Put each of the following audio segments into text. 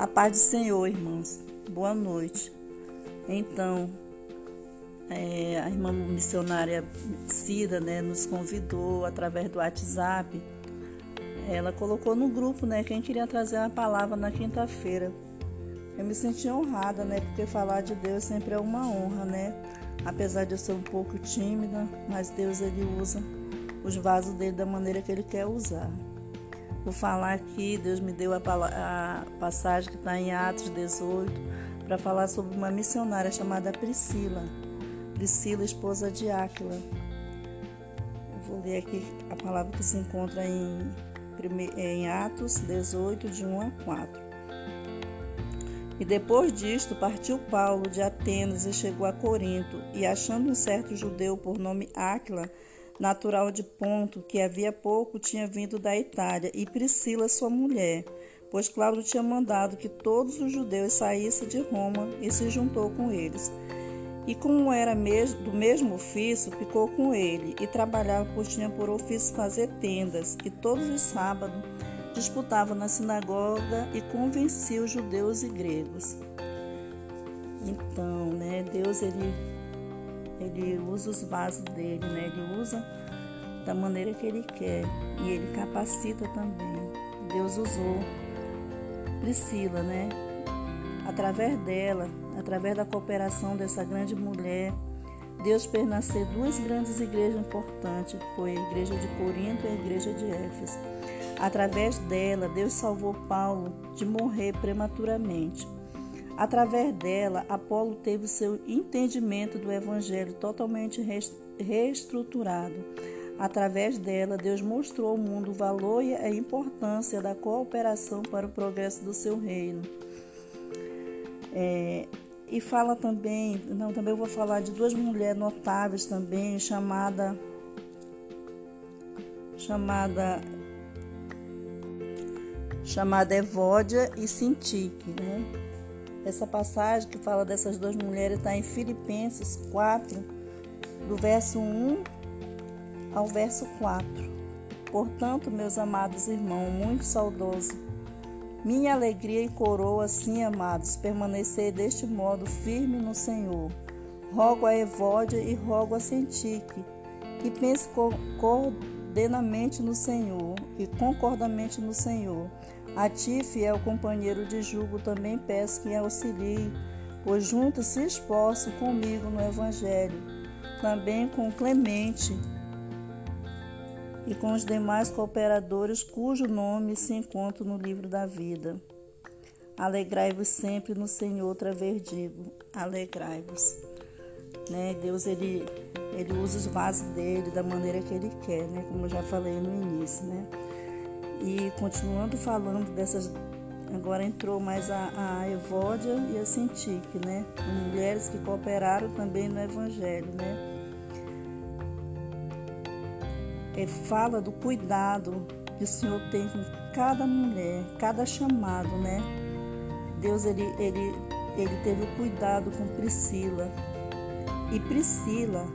A paz do Senhor, irmãos. Boa noite. Então, é, a irmã missionária Cida né, nos convidou através do WhatsApp. Ela colocou no grupo né, quem queria trazer uma palavra na quinta-feira. Eu me senti honrada, né? Porque falar de Deus sempre é uma honra, né? Apesar de eu ser um pouco tímida, mas Deus ele usa os vasos dele da maneira que ele quer usar. Vou falar aqui, Deus me deu a, a passagem que está em Atos 18 para falar sobre uma missionária chamada Priscila. Priscila, esposa de Áquila. Eu vou ler aqui a palavra que se encontra em, em Atos 18, de 1 a 4. E depois disto partiu Paulo de Atenas e chegou a Corinto, e achando um certo judeu por nome Áquila, natural de Ponto, que havia pouco tinha vindo da Itália, e Priscila, sua mulher, pois Cláudio tinha mandado que todos os judeus saíssem de Roma e se juntou com eles. E como era do mesmo ofício, ficou com ele e trabalhava, pois tinha por ofício fazer tendas, e todos os sábados disputava na sinagoga e convencia os judeus e gregos. Então, né, Deus ele ele usa os vasos dele, né? Ele usa da maneira que ele quer e ele capacita também. Deus usou Priscila, né? Através dela, através da cooperação dessa grande mulher, Deus fez nascer duas grandes igrejas importantes, foi a igreja de Corinto e a igreja de Éfeso. Através dela, Deus salvou Paulo de morrer prematuramente. Através dela, Apolo teve seu entendimento do Evangelho totalmente reestruturado. Através dela, Deus mostrou ao mundo o valor e a importância da cooperação para o progresso do seu reino. É, e fala também, não, também vou falar de duas mulheres notáveis também, chamada chamada chamada Evódia e Sintique, né? Essa passagem que fala dessas duas mulheres está em Filipenses 4, do verso 1 ao verso 4. Portanto, meus amados irmãos, muito saudoso, minha alegria e coroa, sim, amados, permanecer deste modo firme no Senhor. Rogo a Evódia e rogo a Sentique, que pense coordenamente no Senhor e concordamente no Senhor a ti, fiel companheiro de jugo, também peço que auxilie, pois juntos se esforçam comigo no Evangelho, também com Clemente e com os demais cooperadores cujo nome se encontra no livro da vida. Alegrai-vos sempre no Senhor, outra vez digo, alegrai-vos. Né? Deus ele, ele usa os vasos dele da maneira que ele quer, né? como eu já falei no início. Né? E continuando falando dessas, agora entrou mais a, a Evódia e a Sintique, né? Mulheres que cooperaram também no Evangelho, né? É, fala do cuidado que o Senhor tem com cada mulher, cada chamado, né? Deus ele, ele, ele teve o cuidado com Priscila. E Priscila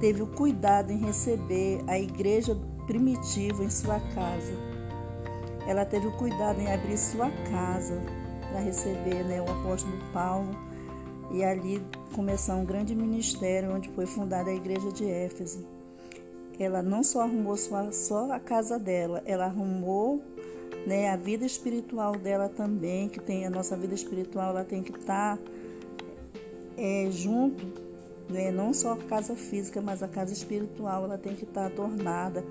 teve o cuidado em receber a igreja primitiva em sua casa. Ela teve o cuidado em abrir sua casa para receber né, o apóstolo Paulo e ali começar um grande ministério onde foi fundada a igreja de Éfeso. Ela não só arrumou sua, só a casa dela, ela arrumou né, a vida espiritual dela também, que tem a nossa vida espiritual, ela tem que estar tá, é, junto, né, não só a casa física, mas a casa espiritual, ela tem que estar tá adornada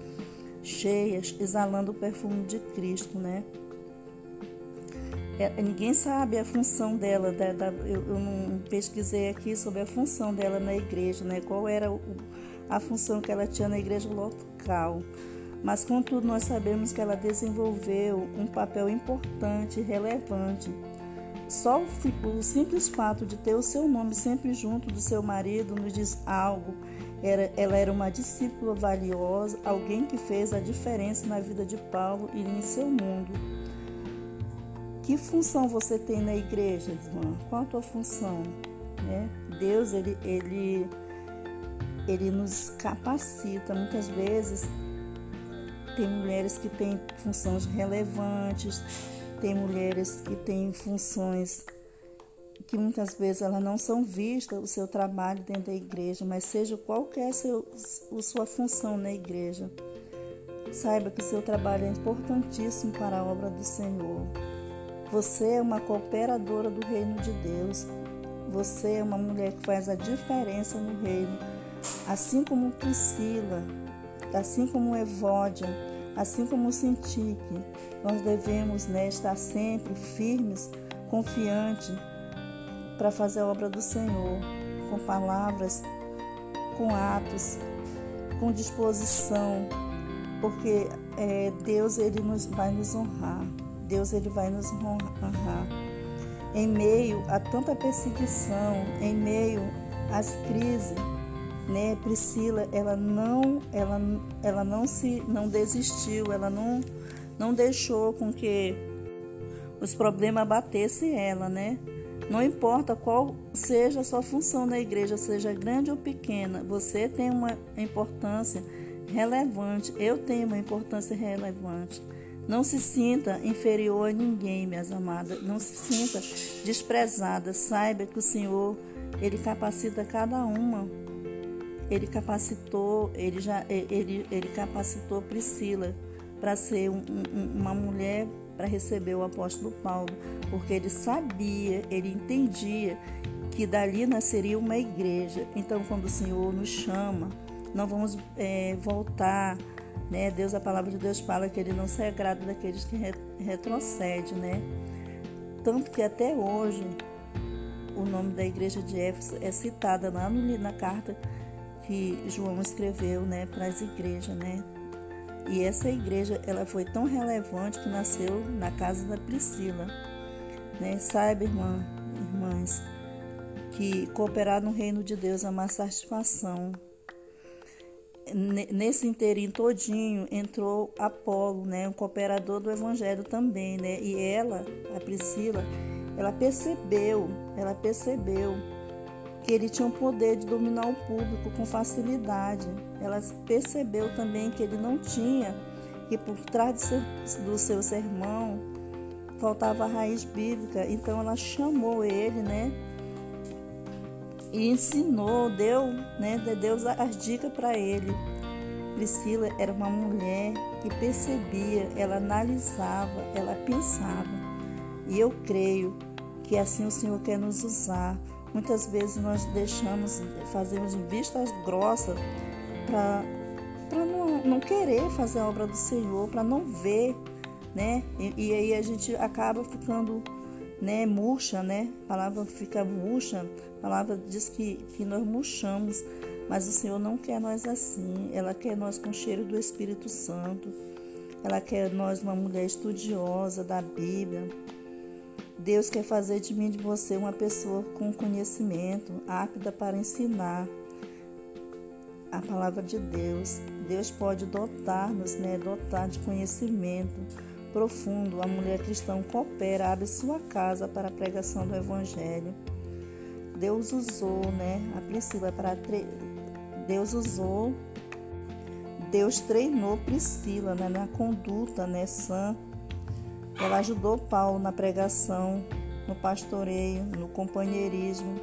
cheias, exalando o perfume de Cristo, né? É, ninguém sabe a função dela, da, da, eu, eu, não pesquisei aqui sobre a função dela na igreja, né? Qual era o, a função que ela tinha na igreja local. Mas, contudo, nós sabemos que ela desenvolveu um papel importante e relevante. Só o, simples fato de ter o seu nome sempre junto do seu marido nos diz algo ela era uma discípula valiosa, alguém que fez a diferença na vida de Paulo e em seu mundo. Que função você tem na igreja, irmã? Qual a tua função? Né? Deus, ele, ele, ele nos capacita. Muitas vezes tem mulheres que têm funções relevantes, tem mulheres que têm funções que muitas vezes elas não são vistas o seu trabalho dentro da igreja, mas seja qualquer é seu, a sua função na igreja, saiba que seu trabalho é importantíssimo para a obra do Senhor. Você é uma cooperadora do reino de Deus. Você é uma mulher que faz a diferença no reino, assim como Priscila, assim como Evódia, assim como Sintique. Nós devemos né, estar sempre firmes, confiantes para fazer a obra do Senhor, com palavras, com atos, com disposição, porque é, Deus ele nos, vai nos honrar, Deus ele vai nos honrar. Em meio a tanta perseguição, em meio às crises, né? Priscila, ela não, ela, ela não se, não desistiu, ela não, não deixou com que os problemas batessem ela, né? Não importa qual seja a sua função na igreja, seja grande ou pequena, você tem uma importância relevante. Eu tenho uma importância relevante. Não se sinta inferior a ninguém, minhas amadas. Não se sinta desprezada. Saiba que o Senhor, Ele capacita cada uma. Ele capacitou, Ele já, Ele, ele capacitou Priscila para ser um, um, uma mulher para receber o apóstolo Paulo, porque ele sabia, ele entendia que dali nasceria uma igreja. Então, quando o Senhor nos chama, não vamos é, voltar, né? Deus, a palavra de Deus fala que Ele não se agrada daqueles que retrocedem, né? Tanto que até hoje o nome da igreja de Éfeso é citada lá no, na carta que João escreveu, né, para as igrejas, né? E essa igreja, ela foi tão relevante que nasceu na casa da Priscila. Né? Saiba, irmã, irmãs, que cooperar no reino de Deus é uma satisfação. Nesse inteirinho todinho entrou Apolo, né, um cooperador do evangelho também, né? E ela, a Priscila, ela percebeu, ela percebeu ele tinha o poder de dominar o público com facilidade. Ela percebeu também que ele não tinha, que por trás do seu sermão faltava a raiz bíblica. Então ela chamou ele, né? E ensinou, deu, né? Deu as dicas para ele. Priscila era uma mulher que percebia, ela analisava, ela pensava. E eu creio que assim o Senhor quer nos usar Muitas vezes nós deixamos, fazemos vistas grossas para não, não querer fazer a obra do Senhor, para não ver, né? E, e, aí a gente acaba ficando né, murcha, né? A palavra fica murcha, a palavra diz que, que nós murchamos, mas o Senhor não quer nós assim, ela quer nós com cheiro do Espírito Santo, ela quer nós uma mulher estudiosa da Bíblia, Deus quer fazer de mim de você uma pessoa com conhecimento, apta para ensinar a palavra de Deus. Deus pode dotar-nos, né, dotar de conhecimento profundo. A mulher cristã coopera, abre sua casa para a pregação do evangelho. Deus usou, né, a Priscila para tre... Deus usou Deus treinou Priscila né, na conduta né, sã ela ajudou Paulo na pregação, no pastoreio, no companheirismo.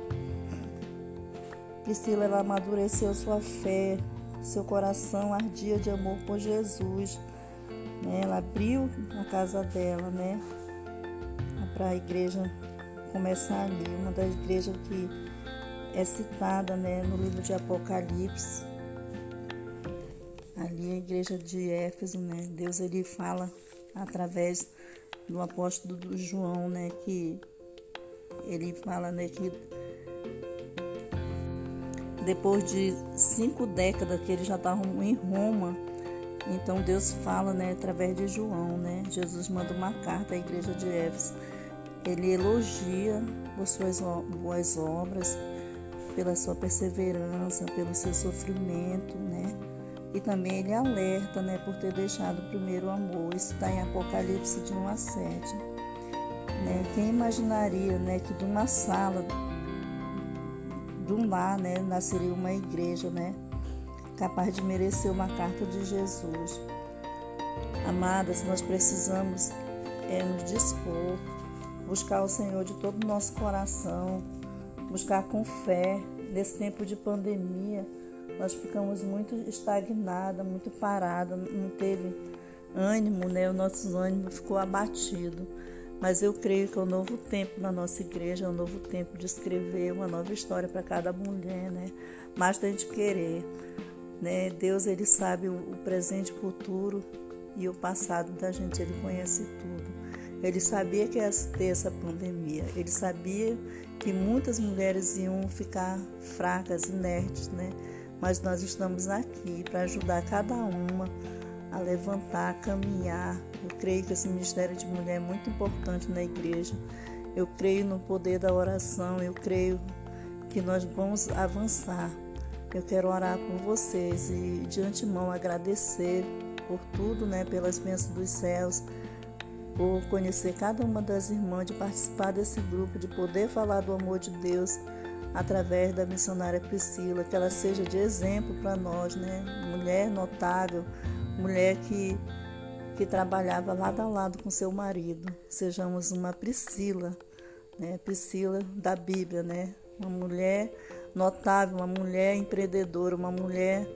Priscila ela amadureceu sua fé, seu coração ardia de amor por Jesus. Né? Ela abriu a casa dela, né? Para a igreja começar ali, uma das igrejas que é citada né, no livro de Apocalipse. Ali a igreja de Éfeso, né? Deus ele fala através do apóstolo do João, né, que ele fala né, que depois de cinco décadas que eles já estavam em Roma, então Deus fala né, através de João, né? Jesus manda uma carta à igreja de Éfeso. Ele elogia por suas boas obras, pela sua perseverança, pelo seu sofrimento, né? E também ele alerta né, por ter deixado o primeiro amor. Isso está em Apocalipse de 1 a 7. Né? Quem imaginaria né, que de uma sala, de um lar, né, nasceria uma igreja né, capaz de merecer uma carta de Jesus? Amadas, nós precisamos é nos dispor, buscar o Senhor de todo o nosso coração, buscar com fé nesse tempo de pandemia. Nós ficamos muito estagnadas, muito paradas, não teve ânimo, né? O nosso ânimo ficou abatido. Mas eu creio que é um novo tempo na nossa igreja, é um novo tempo de escrever uma nova história para cada mulher, né? Mais da gente querer, né? Deus ele sabe o presente, o futuro e o passado da gente, ele conhece tudo. Ele sabia que ia ter essa pandemia, ele sabia que muitas mulheres iam ficar fracas, inertes, né? Mas nós estamos aqui para ajudar cada uma a levantar, a caminhar. Eu creio que esse ministério de mulher é muito importante na igreja. Eu creio no poder da oração, eu creio que nós vamos avançar. Eu quero orar por vocês e de antemão agradecer por tudo, né, pelas bênçãos dos céus, por conhecer cada uma das irmãs, de participar desse grupo, de poder falar do amor de Deus através da missionária Priscila, que ela seja de exemplo para nós, né? Mulher notável, mulher que que trabalhava lado a lado com seu marido. Sejamos uma Priscila, né? Priscila da Bíblia, né? Uma mulher notável, uma mulher empreendedora, uma mulher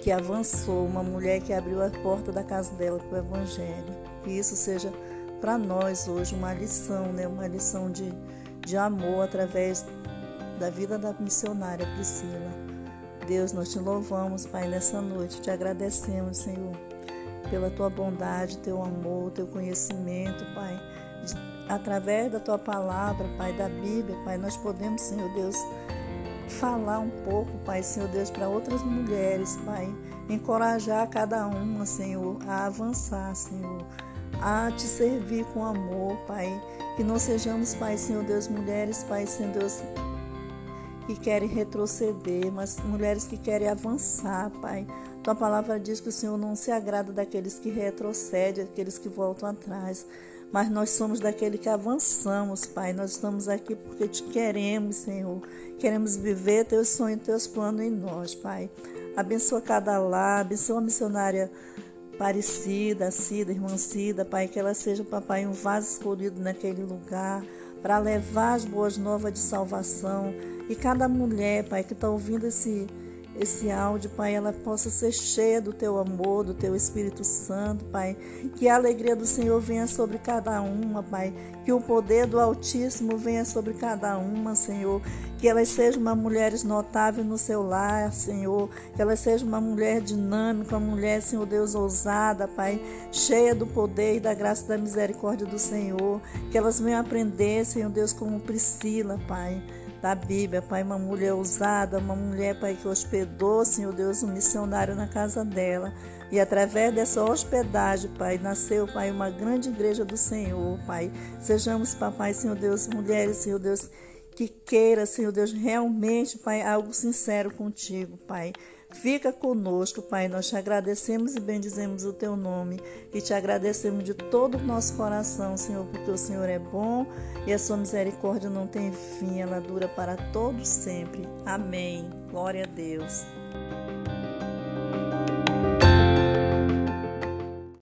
que avançou, uma mulher que abriu a porta da casa dela para o Evangelho. Que isso seja para nós hoje uma lição, né? uma lição de, de amor através da vida da missionária Priscila. Deus, nós te louvamos, Pai, nessa noite, te agradecemos, Senhor, pela tua bondade, teu amor, teu conhecimento, Pai. Através da tua palavra, Pai, da Bíblia, Pai, nós podemos, Senhor Deus, falar um pouco, Pai, Senhor Deus, para outras mulheres, Pai. Encorajar cada uma, Senhor, a avançar, Senhor, a te servir com amor, Pai. Que não sejamos, Pai, Senhor Deus, mulheres, Pai, Senhor Deus, que querem retroceder, mas mulheres que querem avançar, Pai. Tua palavra diz que o Senhor não se agrada daqueles que retrocedem, daqueles que voltam atrás mas nós somos daquele que avançamos, Pai. Nós estamos aqui porque te queremos, Senhor. Queremos viver teus sonhos, teus planos em nós, Pai. Abençoa cada lar, abençoa a missionária Parecida, Cida, irmã Cida, Pai, que ela seja, papai, um vaso escolhido naquele lugar para levar as boas novas de salvação. E cada mulher, Pai, que está ouvindo esse esse áudio, Pai, ela possa ser cheia do teu amor, do teu Espírito Santo, Pai. Que a alegria do Senhor venha sobre cada uma, Pai. Que o poder do Altíssimo venha sobre cada uma, Senhor. Que elas sejam uma mulher notável no seu lar, Senhor. Que elas sejam uma mulher dinâmica, uma mulher, Senhor Deus, ousada, Pai. Cheia do poder e da graça e da misericórdia do Senhor. Que elas venham aprender, Senhor Deus, como Priscila, Pai da Bíblia, Pai, uma mulher ousada, uma mulher, Pai, que hospedou, Senhor Deus, um missionário na casa dela. E através dessa hospedagem, Pai, nasceu, Pai, uma grande igreja do Senhor, Pai. Sejamos, Papai, Senhor Deus, mulheres, Senhor Deus, que queira, Senhor Deus, realmente, Pai, algo sincero contigo, Pai. Fica conosco, Pai. Nós te agradecemos e bendizemos o teu nome e te agradecemos de todo o nosso coração, Senhor, porque o Senhor é bom e a sua misericórdia não tem fim, ela dura para todos sempre. Amém. Glória a Deus.